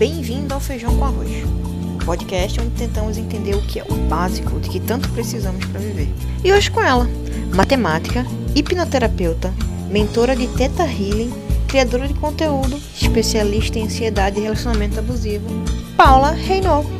Bem-vindo ao Feijão com Arroz, um podcast onde tentamos entender o que é o básico de que tanto precisamos para viver. E hoje com ela, matemática, hipnoterapeuta, mentora de Teta Healing, criadora de conteúdo, especialista em ansiedade e relacionamento abusivo, Paula Reynolds.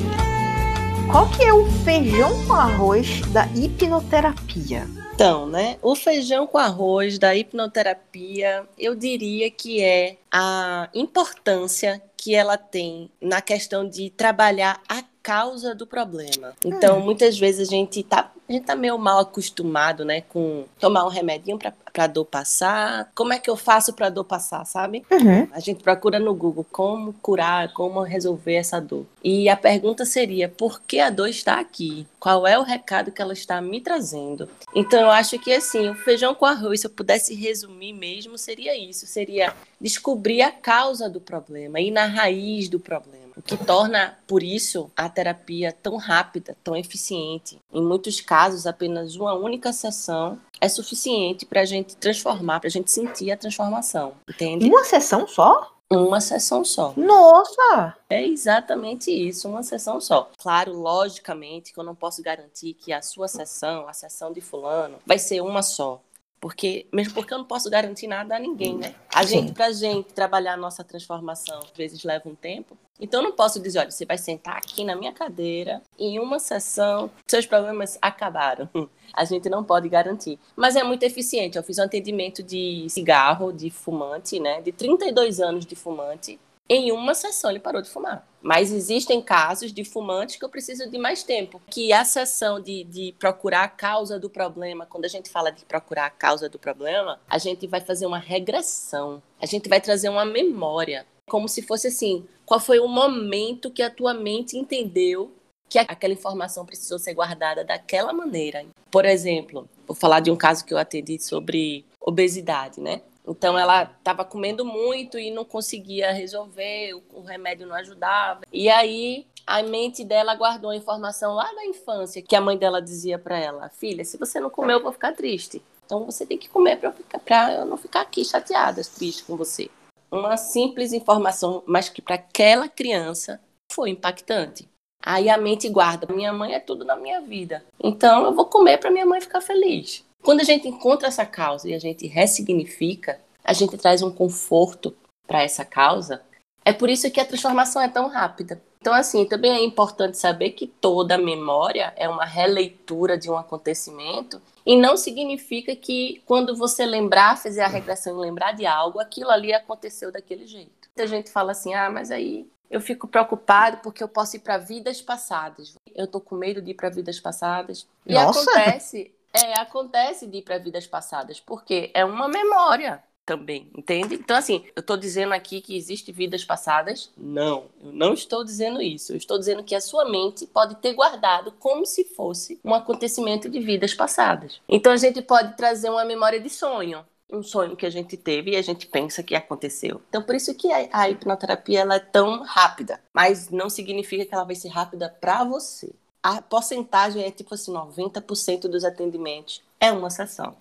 Qual que é o feijão com arroz da hipnoterapia? Então, né? O feijão com arroz da hipnoterapia, eu diria que é a importância que ela tem na questão de trabalhar a causa do problema. Então, hum. muitas vezes a gente tá, a gente tá meio mal acostumado, né, com tomar um remedinho para pra dor passar. Como é que eu faço pra dor passar, sabe? Uhum. A gente procura no Google como curar, como resolver essa dor. E a pergunta seria: por que a dor está aqui? Qual é o recado que ela está me trazendo? Então, eu acho que assim, o feijão com arroz, se eu pudesse resumir mesmo, seria isso: seria descobrir a causa do problema, ir na raiz do problema. O que torna, por isso, a terapia tão rápida, tão eficiente. Em muitos casos, apenas uma única sessão é suficiente para a gente transformar, para a gente sentir a transformação, entende? Uma sessão só? Uma sessão só. Nossa! É exatamente isso, uma sessão só. Claro, logicamente, que eu não posso garantir que a sua sessão, a sessão de fulano, vai ser uma só. Porque, mesmo porque eu não posso garantir nada a ninguém, né? A Sim. gente, pra gente trabalhar a nossa transformação, às vezes leva um tempo. Então eu não posso dizer, olha, você vai sentar aqui na minha cadeira, em uma sessão, seus problemas acabaram. A gente não pode garantir. Mas é muito eficiente. Eu fiz um atendimento de cigarro, de fumante, né? De 32 anos de fumante. Em uma sessão ele parou de fumar. Mas existem casos de fumantes que eu preciso de mais tempo. Que a sessão de, de procurar a causa do problema, quando a gente fala de procurar a causa do problema, a gente vai fazer uma regressão. A gente vai trazer uma memória como se fosse assim: qual foi o momento que a tua mente entendeu que aquela informação precisou ser guardada daquela maneira. Por exemplo, vou falar de um caso que eu atendi sobre obesidade, né? Então ela estava comendo muito e não conseguia resolver, o remédio não ajudava. E aí a mente dela guardou a informação lá da infância que a mãe dela dizia para ela: "Filha, se você não comer, eu vou ficar triste. Então você tem que comer para eu não ficar aqui chateada, triste com você." uma simples informação, mas que para aquela criança foi impactante. Aí a mente guarda: minha mãe é tudo na minha vida, então eu vou comer para minha mãe ficar feliz. Quando a gente encontra essa causa e a gente ressignifica, a gente traz um conforto para essa causa. É por isso que a transformação é tão rápida. Então, assim, também é importante saber que toda memória é uma releitura de um acontecimento e não significa que quando você lembrar, fazer a regressão e lembrar de algo, aquilo ali aconteceu daquele jeito. Muita gente fala assim: ah, mas aí eu fico preocupado porque eu posso ir para vidas passadas. Eu tô com medo de ir para vidas passadas. E Nossa. acontece, é, acontece de ir para vidas passadas, porque é uma memória também, entende? Então, assim, eu estou dizendo aqui que existe vidas passadas? Não, eu não estou dizendo isso. Eu estou dizendo que a sua mente pode ter guardado como se fosse um acontecimento de vidas passadas. Então, a gente pode trazer uma memória de sonho, um sonho que a gente teve e a gente pensa que aconteceu. Então, por isso que a, a hipnoterapia ela é tão rápida, mas não significa que ela vai ser rápida para você. A porcentagem é tipo assim, 90% dos atendimentos é uma sessão.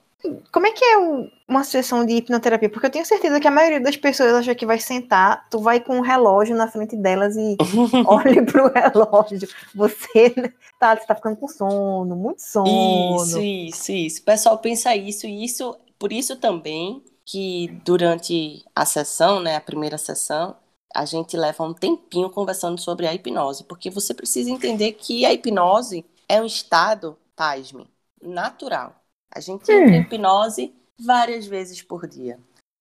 Como é que é uma sessão de hipnoterapia? Porque eu tenho certeza que a maioria das pessoas acha que vai sentar, tu vai com um relógio na frente delas e olha pro relógio. Você tá, você tá ficando com sono, muito sono. Isso, isso, isso. O pessoal pensa isso, e isso, por isso também que durante a sessão, né, a primeira sessão, a gente leva um tempinho conversando sobre a hipnose, porque você precisa entender que a hipnose é um estado, pasme, natural a gente entra em hipnose várias vezes por dia.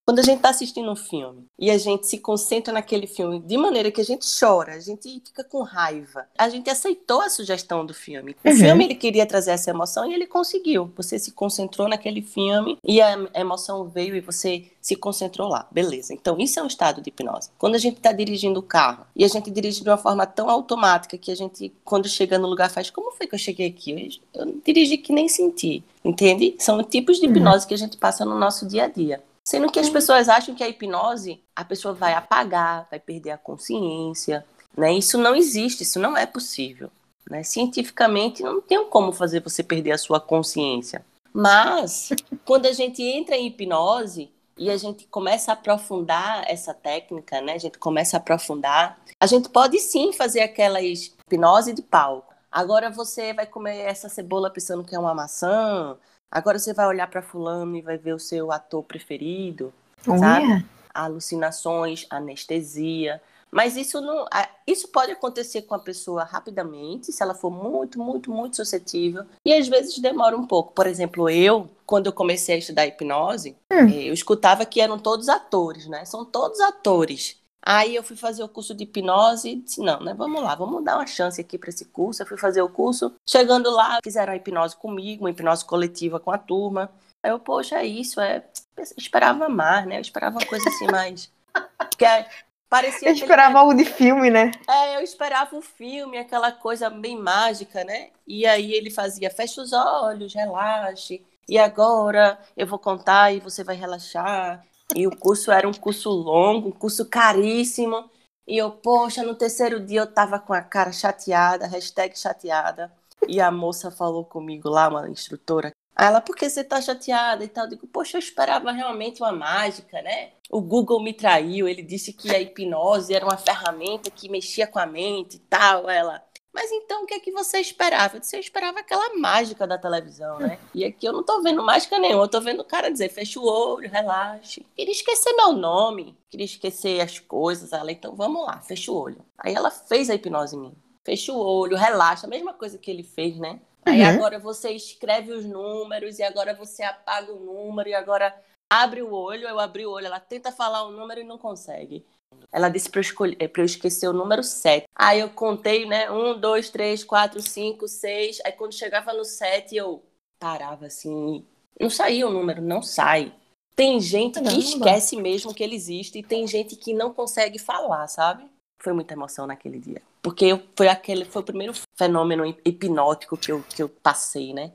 Quando a gente está assistindo um filme e a gente se concentra naquele filme de maneira que a gente chora, a gente fica com raiva, a gente aceitou a sugestão do filme. O uhum. filme ele queria trazer essa emoção e ele conseguiu. Você se concentrou naquele filme e a emoção veio e você se concentrou lá. Beleza. Então isso é um estado de hipnose. Quando a gente está dirigindo o carro e a gente dirige de uma forma tão automática que a gente, quando chega no lugar, faz como foi que eu cheguei aqui? Eu, dirigi que nem senti. Entende? São tipos de uhum. hipnose uhum. que a gente passa no nosso dia a dia. Sendo que as pessoas acham que a hipnose, a pessoa vai apagar, vai perder a consciência. Né? Isso não existe, isso não é possível. Né? Cientificamente, não tem como fazer você perder a sua consciência. Mas, quando a gente entra em hipnose, e a gente começa a aprofundar essa técnica, né? A gente começa a aprofundar. A gente pode sim fazer aquela hipnose de palco. Agora você vai comer essa cebola pensando que é uma maçã. Agora você vai olhar para fulano e vai ver o seu ator preferido, oh, sabe? Yeah. Alucinações, anestesia. Mas isso não, isso pode acontecer com a pessoa rapidamente, se ela for muito, muito, muito suscetível, e às vezes demora um pouco. Por exemplo, eu, quando eu comecei a estudar hipnose, hum. Eh, eu escutava que eram todos atores, né? São todos atores. Aí eu fui fazer o curso de hipnose e disse, não, né, vamos lá, vamos dar uma chance aqui para esse curso. Eu fui fazer o curso, chegando lá, fizeram a hipnose comigo, uma hipnose coletiva com a turma. Aí eu, poxa, é isso, é... Eu esperava mais, né? Eu esperava uma coisa assim mais... Porque é, Parecia eu esperava algo de filme, né? É, eu esperava um filme, aquela coisa bem mágica, né? E aí ele fazia, fecha os olhos, relaxe. E agora eu vou contar e você vai relaxar. E o curso era um curso longo, um curso caríssimo. E eu, poxa, no terceiro dia eu tava com a cara chateada, hashtag chateada. E a moça falou comigo lá, uma instrutora, Aí ela, por que você tá chateada e tal? Eu digo, poxa, eu esperava realmente uma mágica, né? O Google me traiu, ele disse que a hipnose era uma ferramenta que mexia com a mente e tal. Ela, mas então o que é que você esperava? Eu disse, eu esperava aquela mágica da televisão, né? E aqui eu não tô vendo mágica nenhuma, eu tô vendo o cara dizer, fecha o olho, relaxe. Queria esquecer meu nome, queria esquecer as coisas. Ela, então vamos lá, fecha o olho. Aí ela fez a hipnose em mim. Fecha o olho, relaxa, a mesma coisa que ele fez, né? Aí uhum. agora você escreve os números e agora você apaga o número e agora abre o olho. Eu abri o olho, ela tenta falar o número e não consegue. Ela disse para eu, eu esquecer o número 7. Aí eu contei, né? 1, 2, 3, 4, 5, 6. Aí quando chegava no 7, eu parava assim. Não saía o número, não sai. Tem gente que esquece mesmo que ele existe e tem gente que não consegue falar, sabe? Foi muita emoção naquele dia. Porque foi aquele foi o primeiro fenômeno hipnótico que eu, que eu passei, né?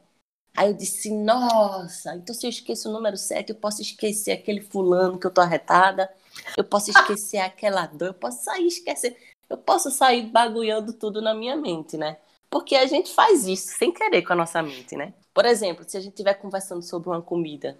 Aí eu disse, nossa, então se eu esqueço o número 7, eu posso esquecer aquele fulano que eu tô arretada, eu posso esquecer aquela dor, eu posso sair esquecer, eu posso sair bagulhando tudo na minha mente, né? Porque a gente faz isso sem querer com a nossa mente, né? Por exemplo, se a gente estiver conversando sobre uma comida,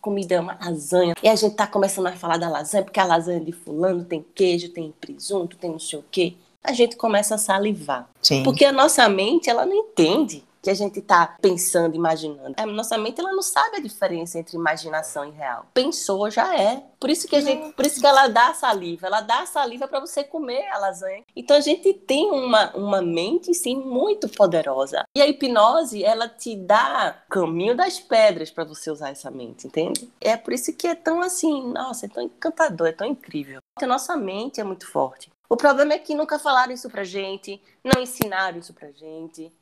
comida é uma lasanha, e a gente tá começando a falar da lasanha, porque a lasanha de fulano tem queijo, tem presunto, tem não sei o quê a gente começa a salivar. Sim. Porque a nossa mente, ela não entende que a gente está pensando, imaginando. A nossa mente ela não sabe a diferença entre imaginação e real. Pensou já é. Por isso que a gente, por isso que ela dá a saliva, ela dá a saliva para você comer a lasanha. Então a gente tem uma, uma mente sim muito poderosa. E a hipnose, ela te dá caminho das pedras para você usar essa mente, entende? É por isso que é tão assim, nossa, é tão encantador, é tão incrível. Porque a nossa mente é muito forte. O problema é que nunca falaram isso pra gente, não ensinaram isso pra gente.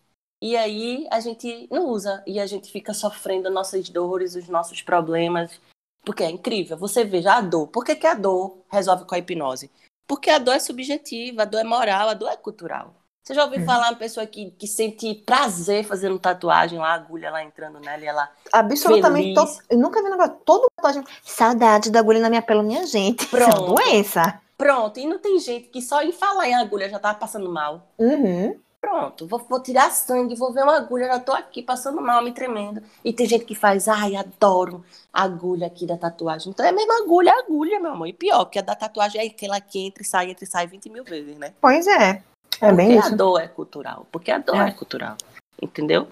E aí a gente não usa e a gente fica sofrendo nossas dores, os nossos problemas. Porque é incrível. Você veja a dor. Por que, que a dor resolve com a hipnose? Porque a dor é subjetiva, a dor é moral, a dor é cultural. Você já ouviu hum. falar uma pessoa que, que sente prazer fazendo tatuagem lá, a agulha lá entrando nela e ela. Absolutamente. Eu nunca vi negócio. Todo tatuagem. Saudade da agulha na minha pele, minha gente. Pronto. Isso é doença. Pronto, e não tem gente que só em falar em agulha já tá passando mal. Uhum. Pronto, vou, vou, tirar sangue, vou ver uma agulha, já tô aqui passando mal, me tremendo. E tem gente que faz, ai, adoro a agulha aqui da tatuagem. Então é a mesma agulha, é agulha, meu amor. E pior, porque a da tatuagem é aquela que entra e sai, entra e sai 20 mil vezes, né? Pois é. É porque bem isso. a dor é cultural. Porque a dor é. é cultural. Entendeu?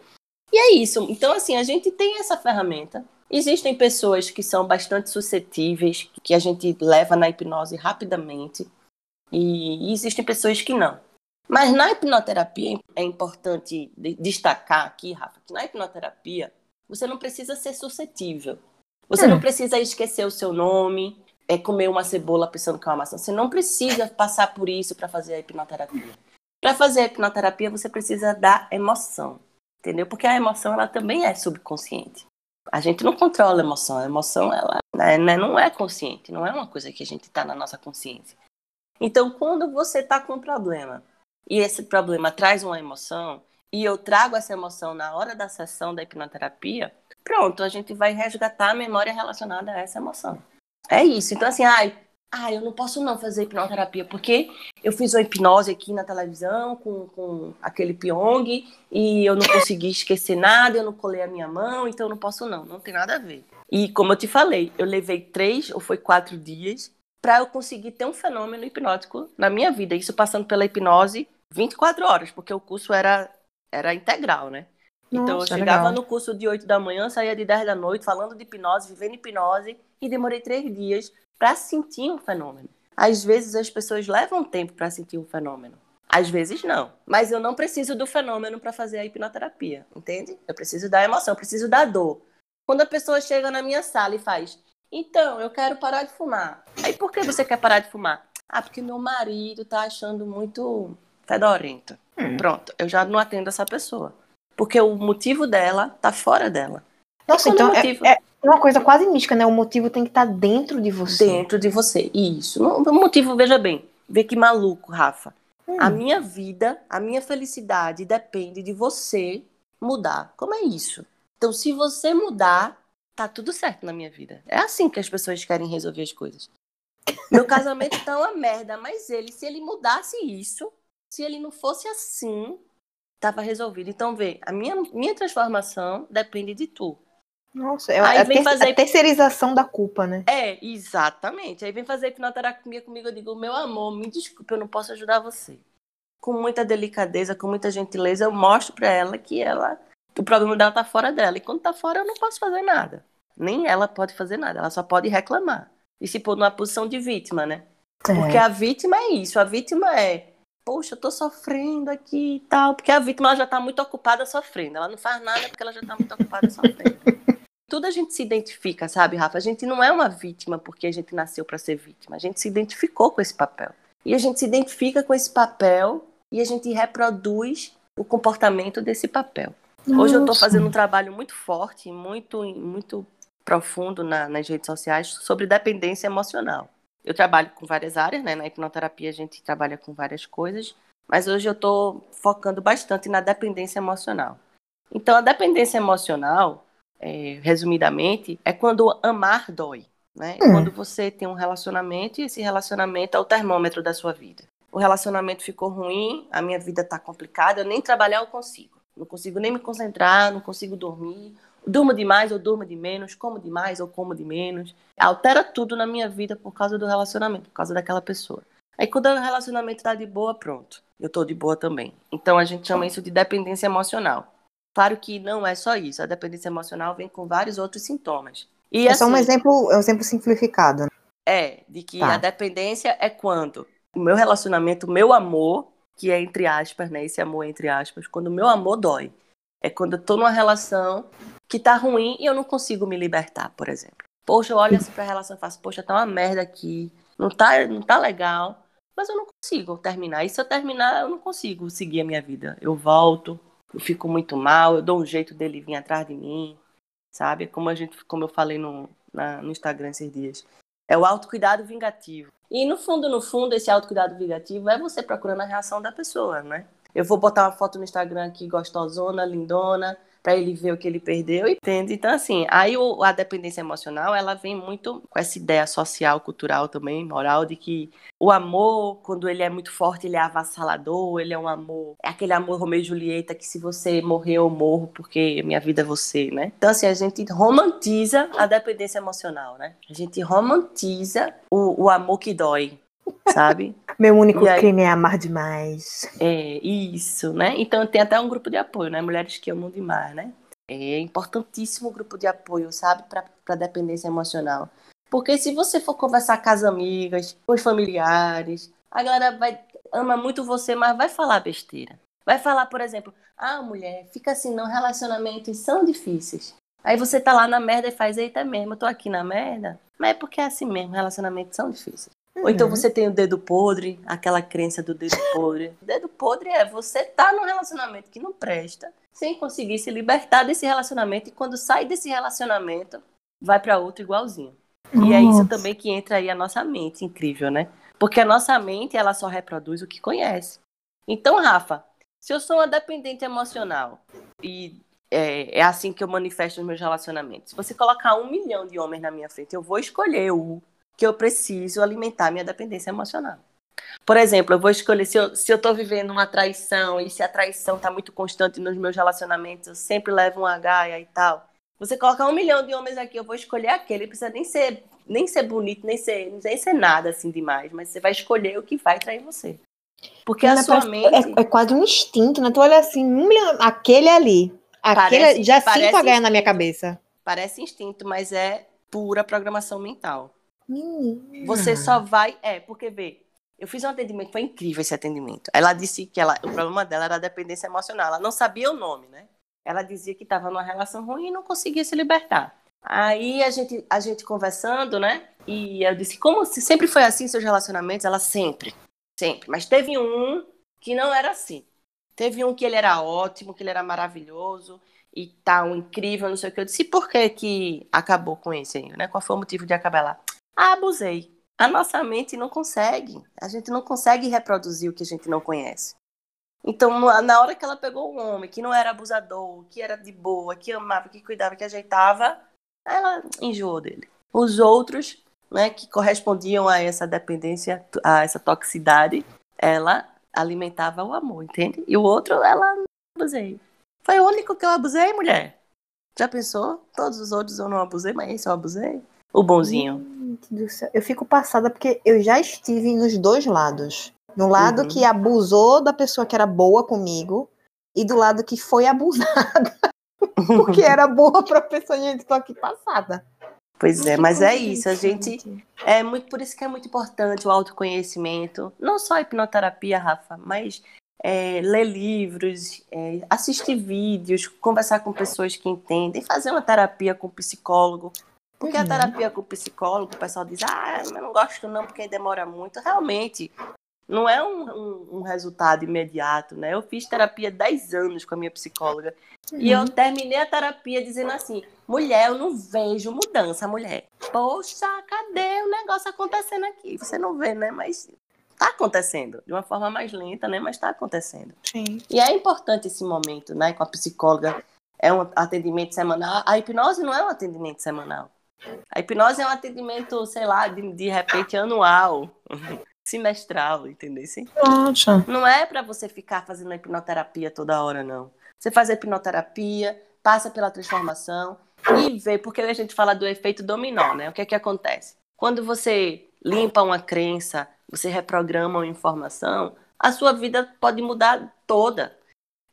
E é isso. Então, assim, a gente tem essa ferramenta Existem pessoas que são bastante suscetíveis, que a gente leva na hipnose rapidamente, e existem pessoas que não. Mas na hipnoterapia é importante destacar aqui, Rafa, que na hipnoterapia você não precisa ser suscetível. Você hum. não precisa esquecer o seu nome, é comer uma cebola pensando que é uma maçã. Você não precisa passar por isso para fazer a hipnoterapia. Para fazer a hipnoterapia, você precisa da emoção, entendeu? Porque a emoção ela também é subconsciente. A gente não controla a emoção. A emoção, ela né, né, não é consciente, não é uma coisa que a gente está na nossa consciência. Então, quando você está com um problema e esse problema traz uma emoção, e eu trago essa emoção na hora da sessão da hipnoterapia, pronto, a gente vai resgatar a memória relacionada a essa emoção. É isso. Então, assim, ai, ah, eu não posso não fazer hipnoterapia, porque eu fiz uma hipnose aqui na televisão com, com aquele Pyong e eu não consegui esquecer nada, eu não colei a minha mão, então eu não posso não, não tem nada a ver. E como eu te falei, eu levei três ou foi quatro dias para eu conseguir ter um fenômeno hipnótico na minha vida. Isso passando pela hipnose 24 horas, porque o curso era, era integral, né? Nossa, então eu chegava legal. no curso de 8 da manhã, saía de 10 da noite, falando de hipnose, vivendo hipnose, e demorei três dias para sentir um fenômeno. Às vezes as pessoas levam tempo para sentir um fenômeno. Às vezes não. Mas eu não preciso do fenômeno para fazer a hipnoterapia, entende? Eu preciso da emoção, eu preciso da dor. Quando a pessoa chega na minha sala e faz, então, eu quero parar de fumar. Aí por que você quer parar de fumar? Ah, porque meu marido tá achando muito fedorento. Hum. Pronto, eu já não atendo essa pessoa. Porque o motivo dela tá fora dela. Nossa, então é, motivo... é, é, uma coisa quase mística, né? O motivo tem que estar tá dentro de você. Dentro de você, isso. O motivo, veja bem, vê que maluco, Rafa. Hum. A minha vida, a minha felicidade depende de você mudar. Como é isso? Então, se você mudar, tá tudo certo na minha vida. É assim que as pessoas querem resolver as coisas. Meu casamento tá uma merda, mas ele, se ele mudasse isso, se ele não fosse assim, tava resolvido. Então, vê, a minha, minha transformação depende de tu. Nossa, é Aí a, vem ter, fazer... a terceirização da culpa, né? É, exatamente. Aí vem fazer hipnoterapia comigo, eu digo, meu amor, me desculpe, eu não posso ajudar você. Com muita delicadeza, com muita gentileza, eu mostro para ela que ela o problema dela tá fora dela. E quando tá fora, eu não posso fazer nada. Nem ela pode fazer nada, ela só pode reclamar. E se pôr numa posição de vítima, né? É. Porque a vítima é isso, a vítima é, poxa, eu tô sofrendo aqui e tal. Porque a vítima ela já tá muito ocupada sofrendo. Ela não faz nada porque ela já tá muito ocupada sofrendo. Tudo a gente se identifica, sabe, Rafa? A gente não é uma vítima porque a gente nasceu para ser vítima. A gente se identificou com esse papel. E a gente se identifica com esse papel e a gente reproduz o comportamento desse papel. Hoje eu estou fazendo um trabalho muito forte, muito, muito profundo na, nas redes sociais sobre dependência emocional. Eu trabalho com várias áreas, né? Na hipnoterapia a gente trabalha com várias coisas, mas hoje eu estou focando bastante na dependência emocional. Então, a dependência emocional, é, resumidamente, é quando amar dói. Né? Hum. Quando você tem um relacionamento e esse relacionamento é o termômetro da sua vida. O relacionamento ficou ruim, a minha vida está complicada, eu nem trabalhar eu consigo. Não consigo nem me concentrar, não consigo dormir. Durmo demais ou durmo de menos, como demais ou como de menos. Altera tudo na minha vida por causa do relacionamento, por causa daquela pessoa. Aí quando o relacionamento tá de boa, pronto. Eu tô de boa também. Então a gente chama isso de dependência emocional. Claro que não é só isso. A dependência emocional vem com vários outros sintomas. E, é assim, só um assim exemplo, é um exemplo simplificado. Né? É, de que tá. a dependência é quando o meu relacionamento, o meu amor, que é entre aspas, né? Esse amor entre aspas, quando o meu amor dói. É quando eu tô numa relação que tá ruim e eu não consigo me libertar, por exemplo. Poxa, eu olho assim pra relação e faço, poxa, tá uma merda aqui, não tá, não tá legal, mas eu não consigo terminar. E se eu terminar, eu não consigo seguir a minha vida. Eu volto, eu fico muito mal, eu dou um jeito dele vir atrás de mim, sabe? Como a gente, como eu falei no, na, no Instagram esses dias. É o autocuidado vingativo. E no fundo, no fundo, esse autocuidado vingativo é você procurando a reação da pessoa, né? Eu vou botar uma foto no Instagram aqui gostosona, lindona, para ele ver o que ele perdeu, entende? Então, assim, aí o, a dependência emocional, ela vem muito com essa ideia social, cultural também, moral, de que o amor, quando ele é muito forte, ele é avassalador, ele é um amor, é aquele amor Romeu e Julieta que se você morrer, eu morro porque minha vida é você, né? Então, assim, a gente romantiza a dependência emocional, né? A gente romantiza o, o amor que dói, sabe? Meu único aí, crime é amar demais. É, isso, né? Então tem até um grupo de apoio, né? Mulheres que amam demais, né? É importantíssimo o grupo de apoio, sabe? Para dependência emocional. Porque se você for conversar com as amigas, com os familiares, a galera vai ama muito você, mas vai falar besteira. Vai falar, por exemplo, ah, mulher, fica assim, não, relacionamentos são difíceis. Aí você tá lá na merda e faz, eita mesmo, eu tô aqui na merda. Mas é porque é assim mesmo, relacionamentos são difíceis. Uhum. Ou então uhum. você tem o dedo podre, aquela crença do dedo podre. O dedo podre é você tá num relacionamento que não presta, sem conseguir se libertar desse relacionamento e quando sai desse relacionamento, vai para outro igualzinho. Nossa. E é isso também que entra aí a nossa mente, incrível, né? Porque a nossa mente, ela só reproduz o que conhece. Então, Rafa, se eu sou uma dependente emocional e é, é assim que eu manifesto os meus relacionamentos, se você colocar um milhão de homens na minha frente, eu vou escolher o que eu preciso alimentar minha dependência emocional. Por exemplo, eu vou escolher se eu, se eu tô vivendo uma traição e se a traição está muito constante nos meus relacionamentos, eu sempre levo um H e tal. Você colocar um milhão de homens aqui, eu vou escolher aquele. Precisa nem ser, nem ser bonito, nem ser, nem ser nada assim demais. Mas você vai escolher o que vai trair você. Porque a sua mente. É, é, quase um instinto, né? Tu olha assim, um milhão, aquele ali. Aquele parece, já sinto a ganha na minha cabeça. Parece instinto, mas é pura programação mental. Você só vai. É, porque vê, eu fiz um atendimento, foi incrível esse atendimento. Ela disse que ela, o problema dela era a dependência emocional. Ela não sabia o nome, né? Ela dizia que estava numa relação ruim e não conseguia se libertar. Aí a gente, a gente conversando, né? E eu disse, como se sempre foi assim seus relacionamentos? Ela sempre, sempre. Mas teve um que não era assim. Teve um que ele era ótimo, que ele era maravilhoso e tal, incrível, não sei o que. Eu disse, por que que acabou com esse aí, né? Qual foi o motivo de acabar lá? Abusei. A nossa mente não consegue. A gente não consegue reproduzir o que a gente não conhece. Então, na hora que ela pegou um homem que não era abusador, que era de boa, que amava, que cuidava, que ajeitava, ela enjoou dele. Os outros, né, que correspondiam a essa dependência, a essa toxicidade, ela alimentava o amor, entende? E o outro, ela abusei. Foi o único que eu abusei, mulher. Já pensou? Todos os outros eu não abusei, mas esse eu abusei. O bonzinho. Eu fico passada porque eu já estive nos dois lados. No lado uhum. que abusou da pessoa que era boa comigo e do lado que foi abusada. porque era boa pra pessoa e eu tô aqui passada. Pois é, mas é isso, a gente é muito por isso que é muito importante o autoconhecimento, não só a hipnoterapia, Rafa, mas é, ler livros, é, assistir vídeos, conversar com pessoas que entendem, fazer uma terapia com psicólogo, porque a uhum. terapia com o psicólogo, o pessoal diz, ah, eu não gosto não, porque demora muito. Realmente, não é um, um, um, resultado imediato, né? Eu fiz terapia 10 anos com a minha psicóloga. Uhum. E eu uhum. terminei a terapia dizendo assim, mulher, eu não vejo mudança, mulher. Poxa, cadê o negócio acontecendo aqui? Você não vê, né? Mas tá acontecendo. De uma forma mais lenta, né? Mas tá acontecendo. Sim. E é importante esse momento, né? Com a psicóloga. É um atendimento semanal. A hipnose não é um atendimento semanal. A hipnose é um atendimento, sei lá, de, de repente anual, semestral, entendeu? Nossa. Não é para você ficar fazendo hipnoterapia toda hora, não. Você faz a hipnoterapia, passa pela transformação e vê, porque a gente fala do efeito dominó, né? O que é que acontece? Quando você limpa uma crença, você reprograma uma informação, a sua vida pode mudar toda.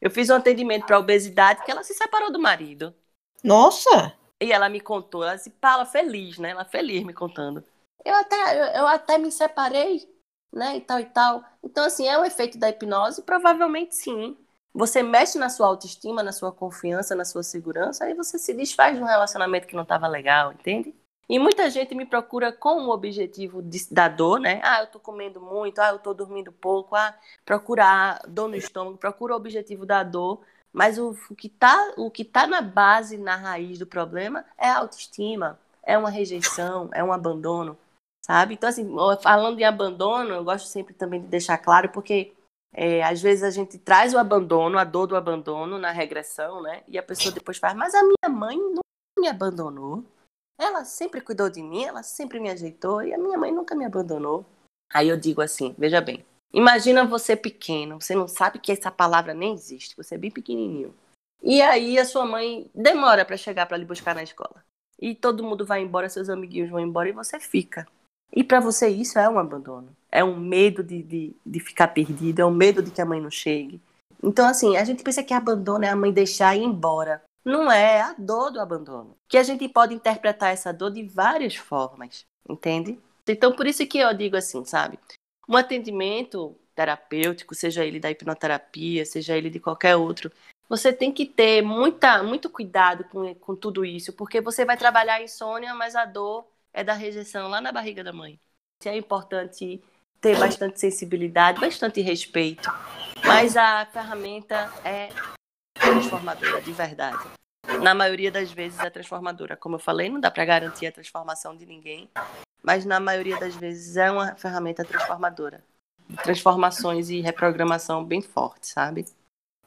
Eu fiz um atendimento para obesidade que ela se separou do marido. Nossa! E ela me contou, ela se fala feliz, né? Ela feliz me contando. Eu até, eu, eu até me separei, né? E tal e tal. Então, assim, é o efeito da hipnose? Provavelmente sim. Você mexe na sua autoestima, na sua confiança, na sua segurança, aí você se desfaz de um relacionamento que não estava legal, entende? E muita gente me procura com o objetivo de, da dor, né? Ah, eu tô comendo muito, ah, eu tô dormindo pouco, ah, procurar dor no estômago, procura o objetivo da dor mas o, o que está tá na base, na raiz do problema é a autoestima, é uma rejeição, é um abandono, sabe? Então, assim, falando de abandono, eu gosto sempre também de deixar claro, porque é, às vezes a gente traz o abandono, a dor do abandono na regressão, né? E a pessoa depois faz, mas a minha mãe nunca me abandonou. Ela sempre cuidou de mim, ela sempre me ajeitou e a minha mãe nunca me abandonou. Aí eu digo assim, veja bem, Imagina você pequeno, você não sabe que essa palavra nem existe, você é bem pequenininho. E aí a sua mãe demora para chegar para lhe buscar na escola. E todo mundo vai embora, seus amiguinhos vão embora e você fica. E para você isso é um abandono. É um medo de, de, de ficar perdido, é um medo de que a mãe não chegue. Então, assim, a gente pensa que abandono é a mãe deixar ir embora. Não é a dor do abandono. Que a gente pode interpretar essa dor de várias formas, entende? Então, por isso que eu digo assim, sabe? Um atendimento terapêutico, seja ele da hipnoterapia, seja ele de qualquer outro, você tem que ter muita, muito cuidado com, com tudo isso, porque você vai trabalhar a insônia, mas a dor é da rejeição lá na barriga da mãe. É importante ter bastante sensibilidade, bastante respeito, mas a ferramenta é transformadora, de verdade. Na maioria das vezes é transformadora. Como eu falei, não dá para garantir a transformação de ninguém, mas na maioria das vezes é uma ferramenta transformadora. Transformações e reprogramação bem forte, sabe?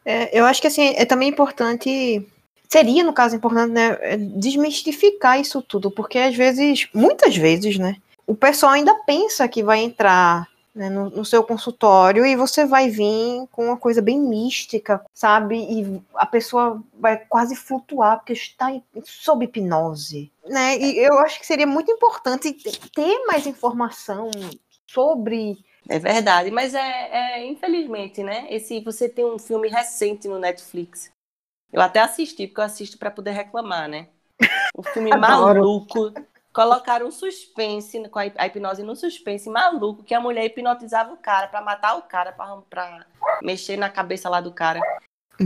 É, eu acho que assim, é também importante. Seria, no caso, importante, né, é, desmistificar isso tudo, porque às vezes, muitas vezes, né, o pessoal ainda pensa que vai entrar né, no, no, seu consultório e você vai vir com uma coisa bem mística, sabe? E a pessoa vai quase flutuar porque está em, sob hipnose, né? E eu acho que seria muito importante ter mais informação sobre é verdade, mas é, é, infelizmente, né? Esse você tem um filme recente no Netflix. Eu até assisti porque eu assisto para poder reclamar, né? Um filme maluco Colocaram um suspense, com a hipnose no suspense maluco, que a mulher hipnotizava o cara para matar o cara, para mexer na cabeça lá do cara.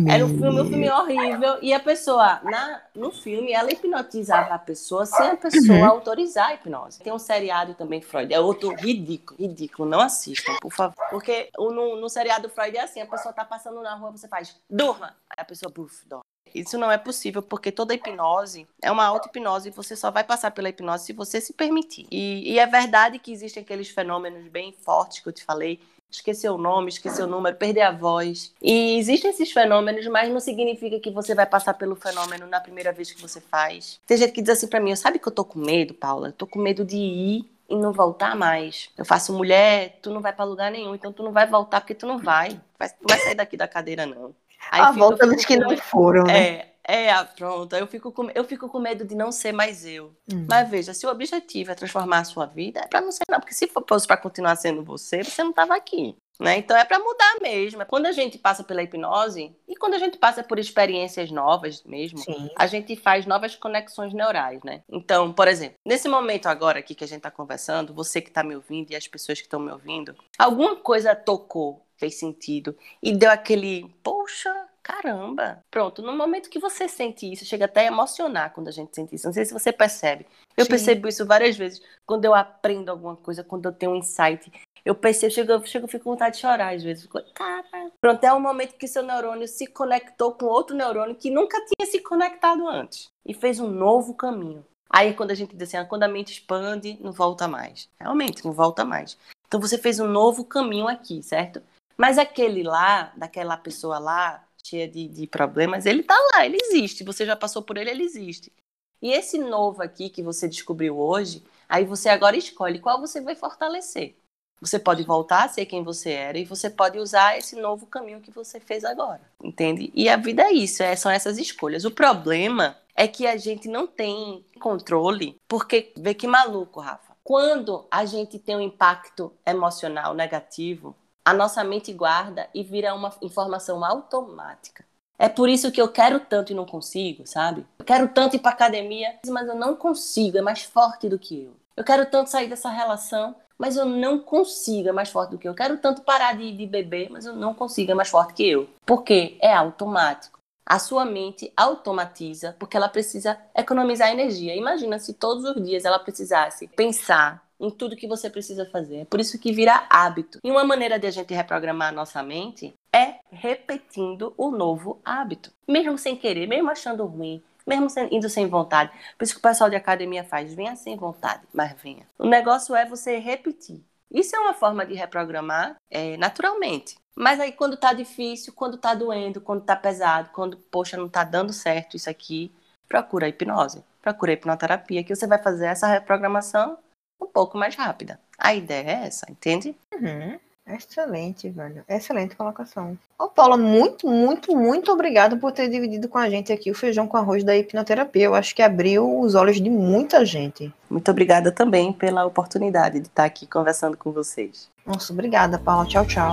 Era um filme, um filme horrível. E a pessoa, na, no filme, ela hipnotizava a pessoa sem a pessoa uhum. autorizar a hipnose. Tem um seriado também, Freud. É outro ridículo, ridículo. Não assistam, por favor. Porque no, no seriado Freud é assim: a pessoa tá passando na rua, você faz, durma. Aí a pessoa, buf, dorme. Isso não é possível, porque toda hipnose é uma auto-hipnose e você só vai passar pela hipnose se você se permitir. E, e, é verdade que existem aqueles fenômenos bem fortes que eu te falei. Esquecer o nome, esquecer o número, perder a voz. E existem esses fenômenos, mas não significa que você vai passar pelo fenômeno na primeira vez que você faz. Tem gente que diz assim para mim: sabe que eu tô com medo, Paula? Eu tô com medo de ir e não voltar mais. Eu faço mulher, tu não vai para lugar nenhum, então tu não vai voltar porque tu não vai. Tu vai sair daqui da cadeira, não. Aí a volta dos que não foram, né? É, é, pronto. Eu fico, com, eu fico com medo de não ser mais eu. Hum. Mas veja, se o objetivo é transformar a sua vida, é para não ser não. Porque se fosse para continuar sendo você, você não estava aqui. Né? Então é para mudar mesmo. Quando a gente passa pela hipnose e quando a gente passa por experiências novas mesmo, Sim. a gente faz novas conexões neurais, né? Então, por exemplo, nesse momento agora aqui que a gente está conversando, você que está me ouvindo e as pessoas que estão me ouvindo, alguma coisa tocou fez sentido e deu aquele, poxa, caramba. Pronto, no momento que você sente isso, chega até a emocionar quando a gente sente isso. Não sei se você percebe. Eu Sim. percebo isso várias vezes. Quando eu aprendo alguma coisa, quando eu tenho um insight, eu percebo, chego, eu chego, fico com vontade de chorar às vezes. Fico, cara. Pronto, é o momento que seu neurônio se conectou com outro neurônio que nunca tinha se conectado antes. E fez um novo caminho. Aí quando a gente diz assim, ah, quando a mente expande, não volta mais. Realmente, não volta mais. Então você fez um novo caminho aqui, certo? Mas aquele lá, daquela pessoa lá, cheia de, de problemas, ele tá lá, ele existe. Você já passou por ele, ele existe. E esse novo aqui que você descobriu hoje, aí você agora escolhe qual você vai fortalecer. Você pode voltar a ser quem você era e você pode usar esse novo caminho que você fez agora, entende? E a vida é isso, é, são essas escolhas. O problema é que a gente não tem controle, porque vê que maluco, Rafa. Quando a gente tem um impacto emocional negativo, a nossa mente guarda e vira uma informação automática. É por isso que eu quero tanto e não consigo, sabe? Eu quero tanto ir para academia, mas eu não consigo, é mais forte do que eu. Eu quero tanto sair dessa relação, mas eu não consigo, é mais forte do que eu. Eu quero tanto parar de, de beber, mas eu não consigo, é mais forte que eu. Porque é automático. A sua mente automatiza porque ela precisa economizar energia. Imagina se todos os dias ela precisasse pensar em tudo que você precisa fazer. É por isso que vira hábito. E uma maneira de a gente reprogramar a nossa mente é repetindo o novo hábito. Mesmo sem querer, mesmo achando ruim, mesmo indo sem vontade. Por isso que o pessoal de academia faz, venha sem vontade, mas venha. O negócio é você repetir. Isso é uma forma de reprogramar é, naturalmente. Mas aí quando tá difícil, quando tá doendo, quando tá pesado, quando, poxa, não tá dando certo isso aqui, procura a hipnose, procura a hipnoterapia, que você vai fazer essa reprogramação um pouco mais rápida. A ideia é essa, entende? Uhum. Excelente, velho. Excelente colocação. Ô, Paula, muito, muito, muito obrigado por ter dividido com a gente aqui o feijão com arroz da hipnoterapia. Eu acho que abriu os olhos de muita gente. Muito obrigada também pela oportunidade de estar aqui conversando com vocês. Nossa, obrigada, Paula. Tchau, tchau.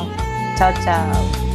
Tchau, tchau.